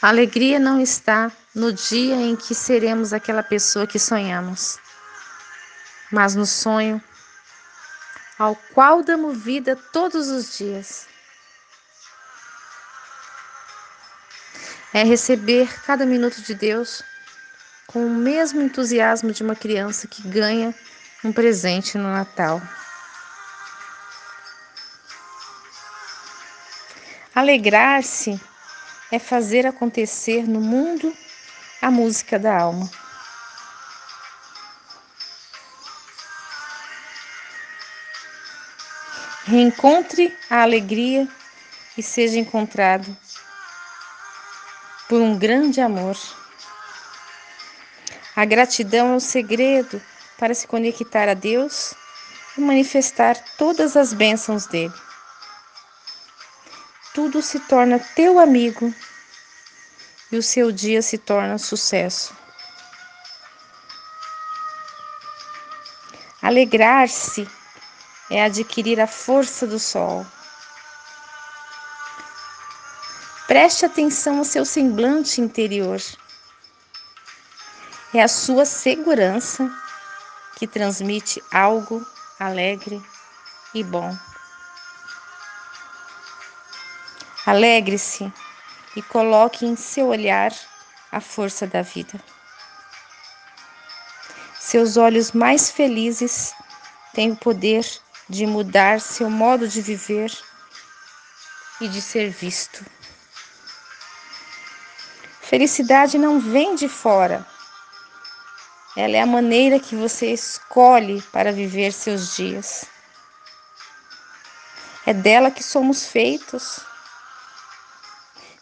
A alegria não está no dia em que seremos aquela pessoa que sonhamos, mas no sonho ao qual damos vida todos os dias. É receber cada minuto de Deus com o mesmo entusiasmo de uma criança que ganha um presente no Natal. Alegrar-se é fazer acontecer no mundo a música da alma. Reencontre a alegria e seja encontrado por um grande amor. A gratidão é o segredo para se conectar a Deus e manifestar todas as bênçãos dele. Tudo se torna teu amigo e o seu dia se torna sucesso. Alegrar-se é adquirir a força do sol. Preste atenção ao seu semblante interior. É a sua segurança que transmite algo alegre e bom. Alegre-se e coloque em seu olhar a força da vida. Seus olhos mais felizes têm o poder de mudar seu modo de viver e de ser visto. Felicidade não vem de fora. Ela é a maneira que você escolhe para viver seus dias. É dela que somos feitos.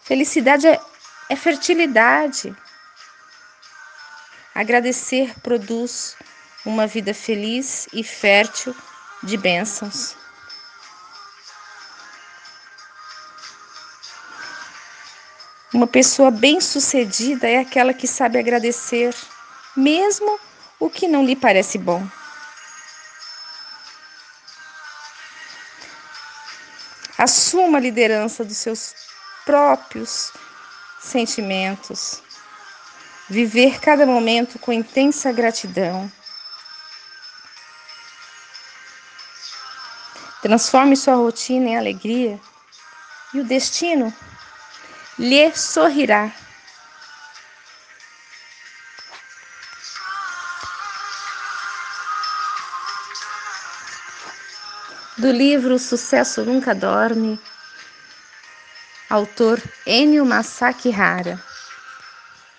Felicidade é, é fertilidade. Agradecer produz uma vida feliz e fértil de bênçãos. Uma pessoa bem-sucedida é aquela que sabe agradecer, mesmo o que não lhe parece bom. Assuma a liderança dos seus próprios sentimentos. Viver cada momento com intensa gratidão. Transforme sua rotina em alegria e o destino lhe sorrirá. Do livro Sucesso Nunca Dorme, autor Enio Masaki Hara.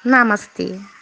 Namastê.